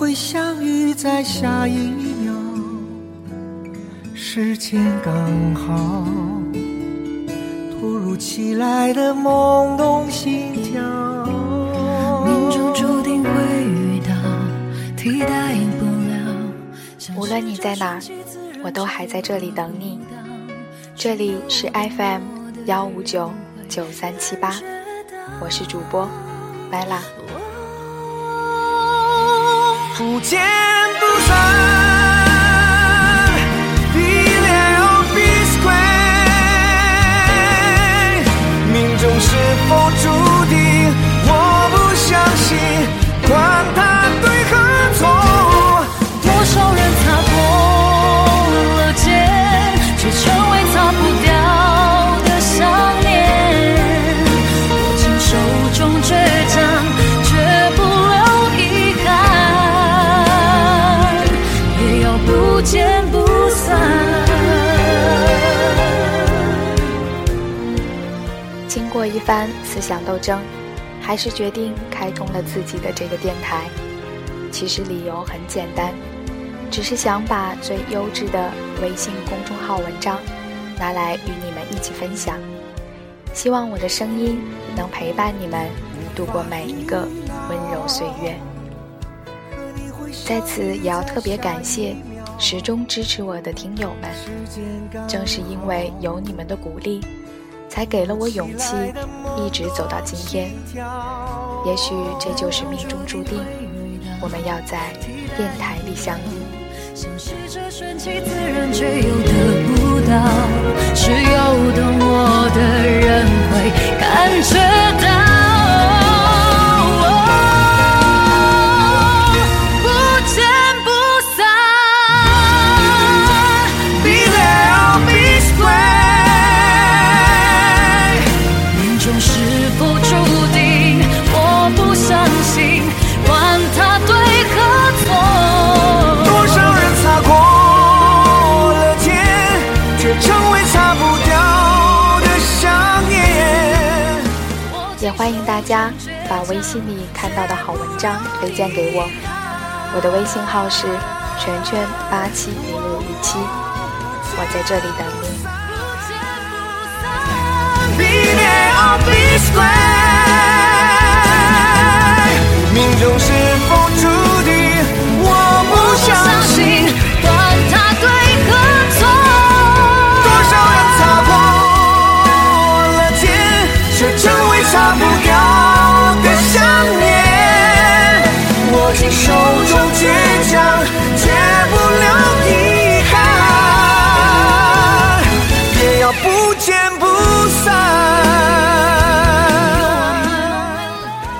会相遇在下一秒，时间刚好，突如其来的懵懂心跳。命中注定会遇到，替代不了。无论你在哪，我都还在这里等你。这里是 FM 幺五九九三七八，我是主播拜啦。不见经过一番思想斗争，还是决定开通了自己的这个电台。其实理由很简单，只是想把最优质的微信公众号文章拿来与你们一起分享。希望我的声音能陪伴你们度过每一个温柔岁月。在此也要特别感谢始终支持我的听友们，正是因为有你们的鼓励。才给了我勇气，一直走到今天。也许这就是命中注定，我们要在电台里相遇。只有懂我的人会感觉到。欢迎大家把微信里看到的好文章推荐给我，我的微信号是圈圈八七零五一七，我在这里等你。命中是否注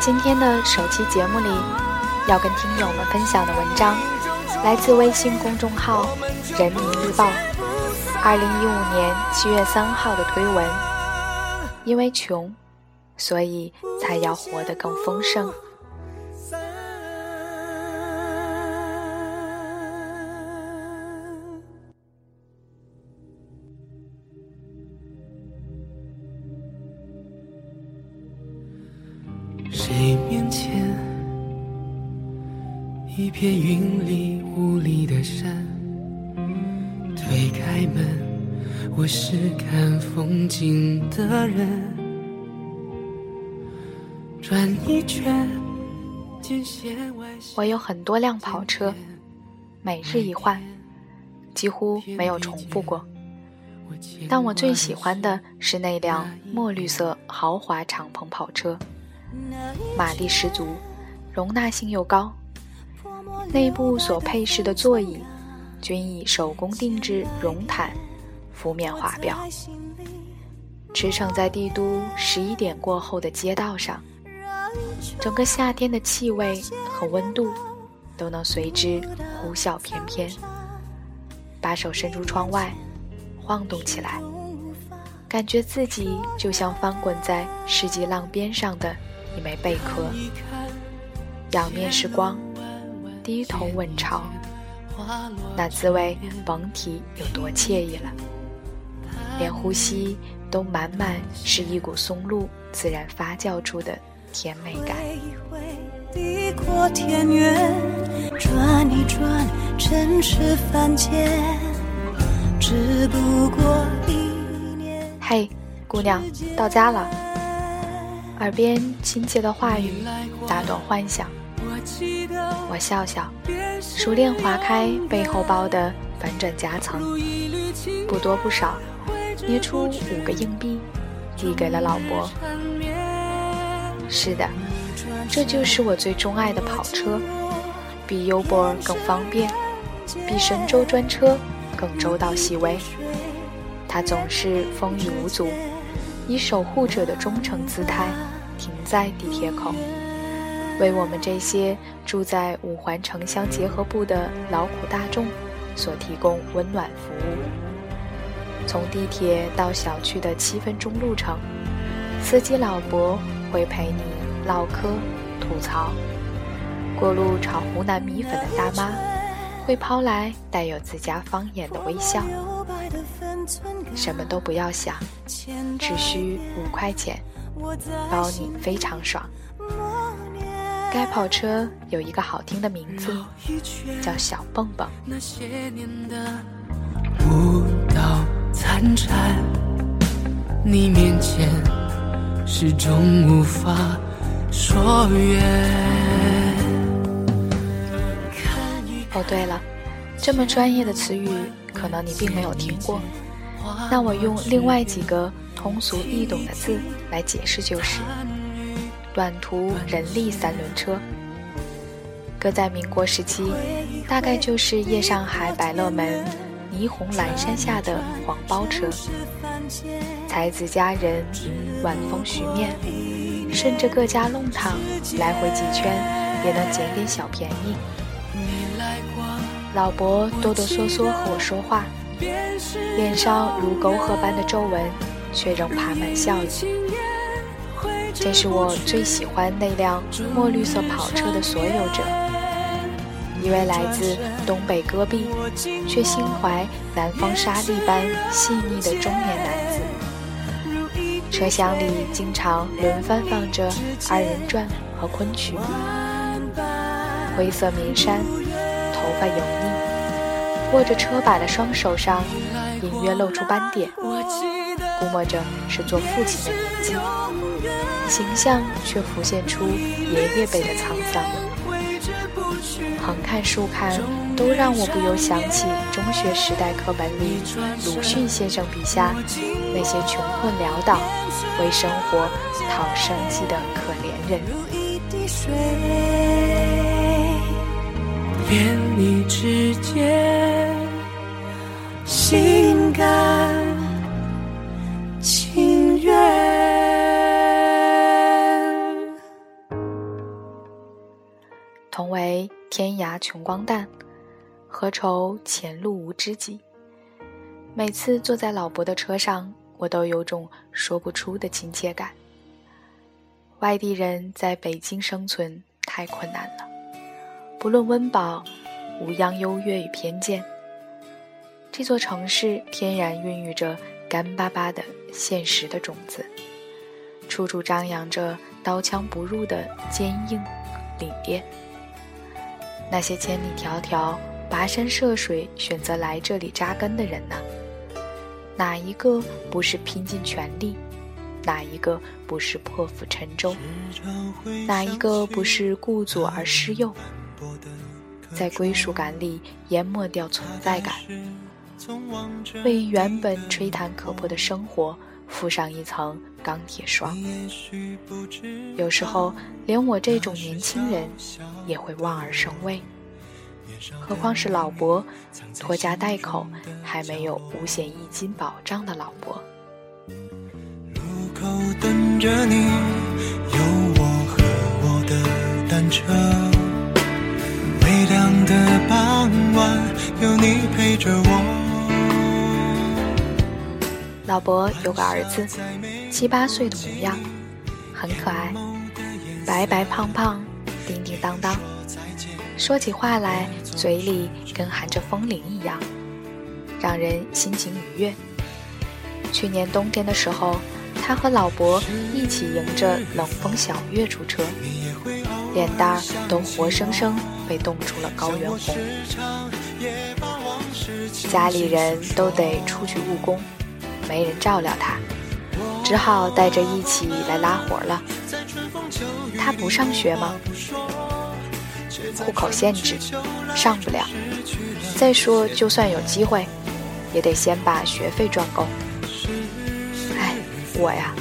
今天的首期节目里，要跟听友们分享的文章，来自微信公众号《人民日报》二零一五年七月三号的推文。因为穷，所以才要活得更丰盛。谁面前一片云里雾里的山，推开门，我是看风景的人。转一圈，我有很多辆跑车，每日一换，几乎没有重复过。但我最喜欢的是那辆墨绿色豪华敞篷跑车，马力十足，容纳性又高。内部所配饰的座椅，均以手工定制绒毯覆面华表。驰骋在帝都十一点过后的街道上，整个夏天的气味和温度都能随之呼啸翩翩。把手伸出窗外，晃动起来，感觉自己就像翻滚在世纪浪边上的一枚贝壳。仰面是光，低头吻潮，那滋味甭提有多惬意了。连呼吸都满满是一股松露自然发酵出的甜美感。嘿，姑娘，到家了。耳边亲切的话语打断幻想。我笑笑，熟练划开背后包的反转夹层，不多不少。捏出五个硬币，递给了老伯。是的，这就是我最钟爱的跑车，比 U 波更方便，比神州专车更周到细微。它总是风雨无阻，以守护者的忠诚姿态停在地铁口，为我们这些住在五环城乡结合部的劳苦大众所提供温暖服务。从地铁到小区的七分钟路程，司机老伯会陪你唠嗑、吐槽；过路炒湖南米粉的大妈会抛来带有自家方言的微笑。什么都不要想，只需五块钱，包你非常爽。该跑车有一个好听的名字，叫小蹦蹦。参禅，你面前始终无法说远。哦，对了，这么专业的词语，可能你并没有听过。那我用另外几个通俗易懂的字来解释就是：短途人力三轮车。搁在民国时期，大概就是夜上海百乐门。霓虹阑珊下的黄包车，才子佳人，晚风徐面，顺着各家弄堂来回几圈，也能捡点小便宜。老伯哆哆嗦嗦和我说话，脸上如沟壑般的皱纹，却仍爬满笑意。这是我最喜欢那辆墨绿色跑车的所有者。一位来自东北戈壁，却心怀南方沙地般细腻的中年男子。车厢里经常轮番放着二人转和昆曲。灰色棉衫，头发油腻，握着车把的双手上隐约露出斑点，估摸着是做父亲的年纪，形象却浮现出爷爷辈的沧桑。横看竖看，都让我不由想起中学时代课本里鲁迅先生笔下那些穷困潦倒、为生活讨生计的可怜人。连你之间，心甘情愿。同为天涯穷光蛋，何愁前路无知己？每次坐在老伯的车上，我都有种说不出的亲切感。外地人在北京生存太困难了，不论温饱，无央优越与偏见。这座城市天然孕育着干巴巴的现实的种子，处处张扬着刀枪不入的坚硬凛冽。那些千里迢迢跋山涉水选择来这里扎根的人呢？哪一个不是拼尽全力？哪一个不是破釜沉舟？哪一个不是顾左而失右？在归属感里淹没掉存在感，为原本吹弹可破的生活附上一层钢铁霜。有时候，连我这种年轻人也会望而生畏，何况是老伯，拖家带口还没有五险一金保障的老伯。口等着你，有我和我的单车。微凉的傍晚，有你陪着我。老伯有个儿子，七八岁的模样，很可爱，白白胖胖，叮叮当当，说起话来嘴里跟含着风铃一样，让人心情愉悦。去年冬天的时候，他和老伯一起迎着冷风小月出车，脸蛋儿都活生生被冻出了高原红。家里人都得出去务工。没人照料他，只好带着一起来拉活了。他不上学吗？户口限制，上不了。再说，就算有机会，也得先把学费赚够。哎，我呀，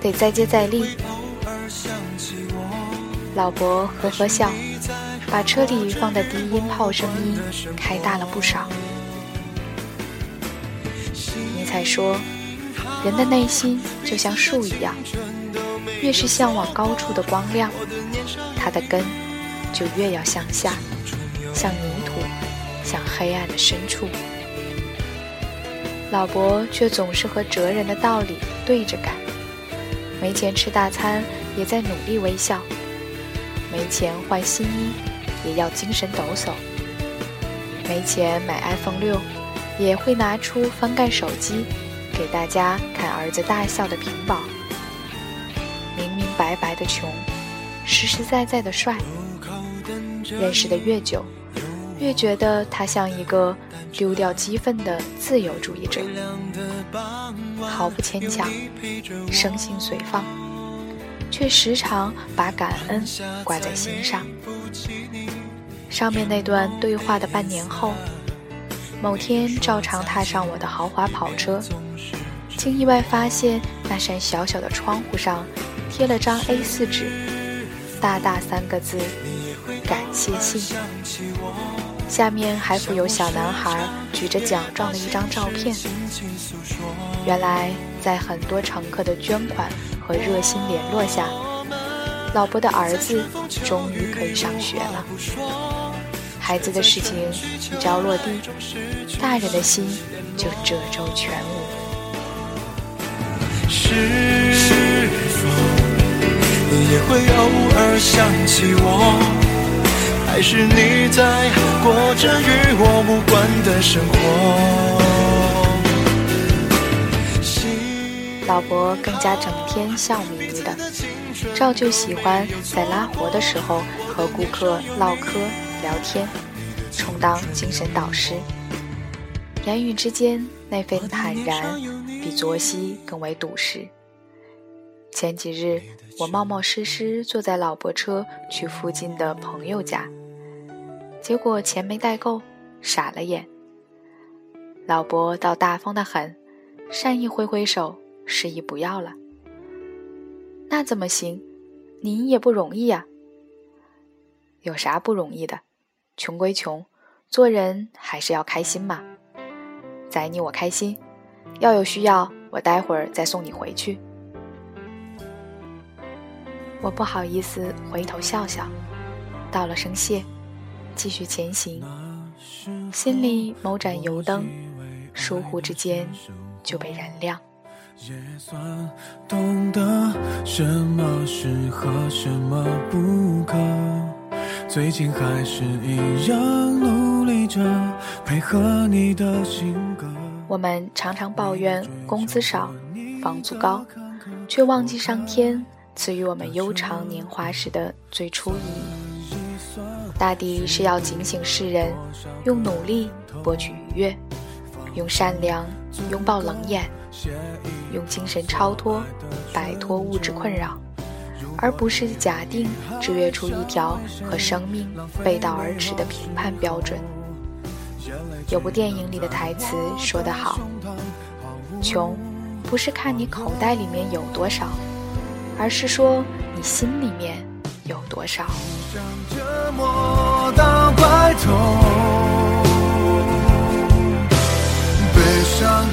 得再接再厉。老伯呵呵笑，把车里放的低音炮声音开大了不少。再说，人的内心就像树一样，越是向往高处的光亮，它的根就越要向下，向泥土，向黑暗的深处。老伯却总是和哲人的道理对着干，没钱吃大餐，也在努力微笑；没钱换新衣，也要精神抖擞；没钱买 iPhone 六。也会拿出翻盖手机，给大家看儿子大笑的屏保。明明白白的穷，实实在在的帅。认识的越久，越觉得他像一个丢掉积分的自由主义者，毫不牵强，生性随放，却时常把感恩挂在心上。上面那段对话的半年后。某天，照常踏上我的豪华跑车，竟意外发现那扇小小的窗户上贴了张 A4 纸，大大三个字“感谢信”，下面还附有小男孩举着奖状的一张照片。原来，在很多乘客的捐款和热心联络下，老伯的儿子终于可以上学了。孩子的事情一朝落地，大人的心就褶皱全无。是否你也会偶尔想起我？还是你在过着与我无关的生活？老伯更加整天笑眯眯的，照旧喜欢在拉活的时候和顾客唠嗑。聊天，充当精神导师，言语之间那份坦然，比作息更为笃实。前几日，我冒冒失失坐在老伯车去附近的朋友家，结果钱没带够，傻了眼。老伯倒大方的很，善意挥挥手，示意不要了。那怎么行？您也不容易呀。有啥不容易的？穷归穷，做人还是要开心嘛。宰你我开心，要有需要，我待会儿再送你回去。我不好意思回头笑笑，道了声谢，继续前行。心里某盏油灯，疏忽之间就被燃亮。也算懂得什么适合，什么不可。最近还是一样努力着配合你的性格。我们常常抱怨工资少、房租高，却忘记上天赐予我们悠长年华时的最初意义。大抵是要警醒世人，用努力博取愉悦，用善良拥抱冷眼，用精神超脱摆脱物质困扰。而不是假定制约出一条和生命背道而驰的评判标准。有部电影里的台词说得好：“穷，不是看你口袋里面有多少，而是说你心里面有多少。”悲伤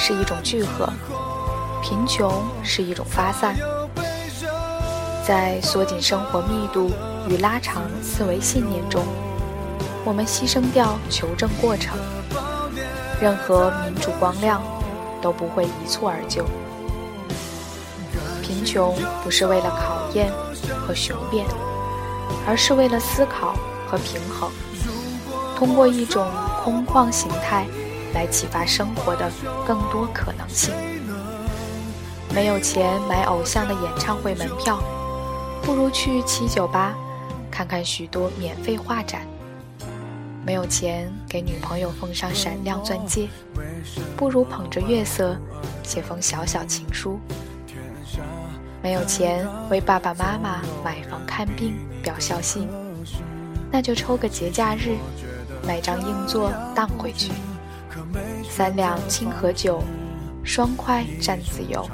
是一种聚合，贫穷是一种发散。在缩紧生活密度与拉长思维信念中，我们牺牲掉求证过程，任何民主光亮都不会一蹴而就。贫穷不是为了考验和雄辩，而是为了思考和平衡。通过一种空旷形态来启发生活的更多可能性。没有钱买偶像的演唱会门票。不如去七九八看看许多免费画展。没有钱给女朋友奉上闪亮钻戒，不如捧着月色写封小小情书。没有钱为爸爸妈妈买房看病表孝心，那就抽个节假日买张硬座荡回去。三两清河酒，双筷蘸自由，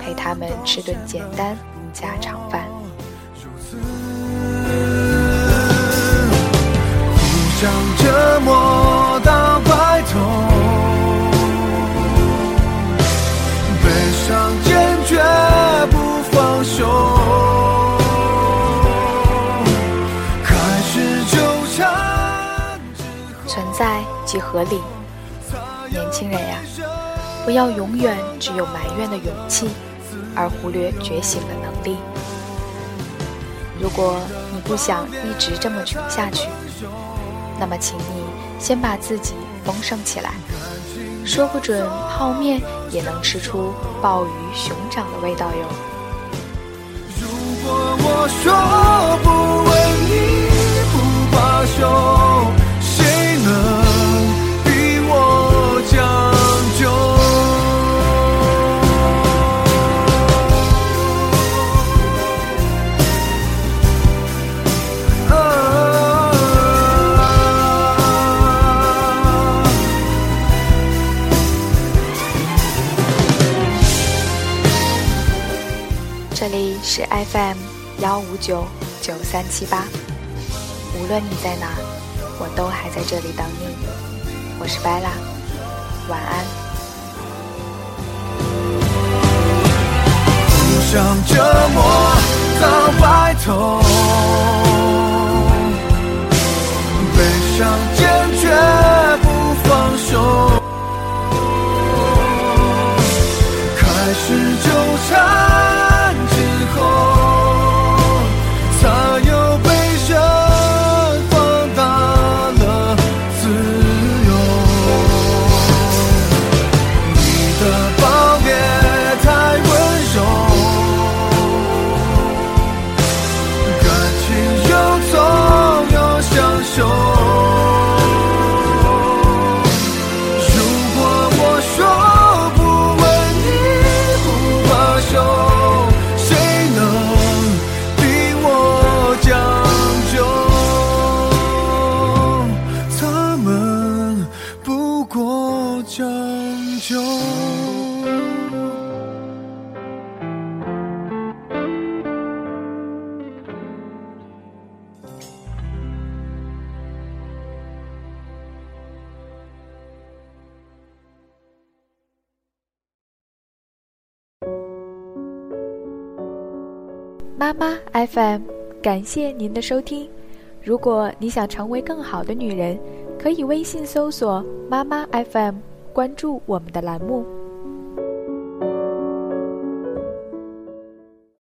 陪他们吃顿简单家常饭。想折磨到白头，悲伤坚决不放手。存在即合理，人呀，不要永远只有埋怨的勇气，而忽略觉醒的能力。如果你不想一直这么穷下去。那么，请你先把自己丰盛起来，说不准泡面也能吃出鲍鱼熊掌的味道哟。如果我说不为你不罢休。这里是 FM 幺五九九三七八，无论你在哪，我都还在这里等你。我是白拉，晚安。互相折磨到白头，悲伤坚决不放手，开始纠缠。将就妈妈 FM，感谢您的收听。如果你想成为更好的女人，可以微信搜索“妈妈 FM”，关注我们的栏目。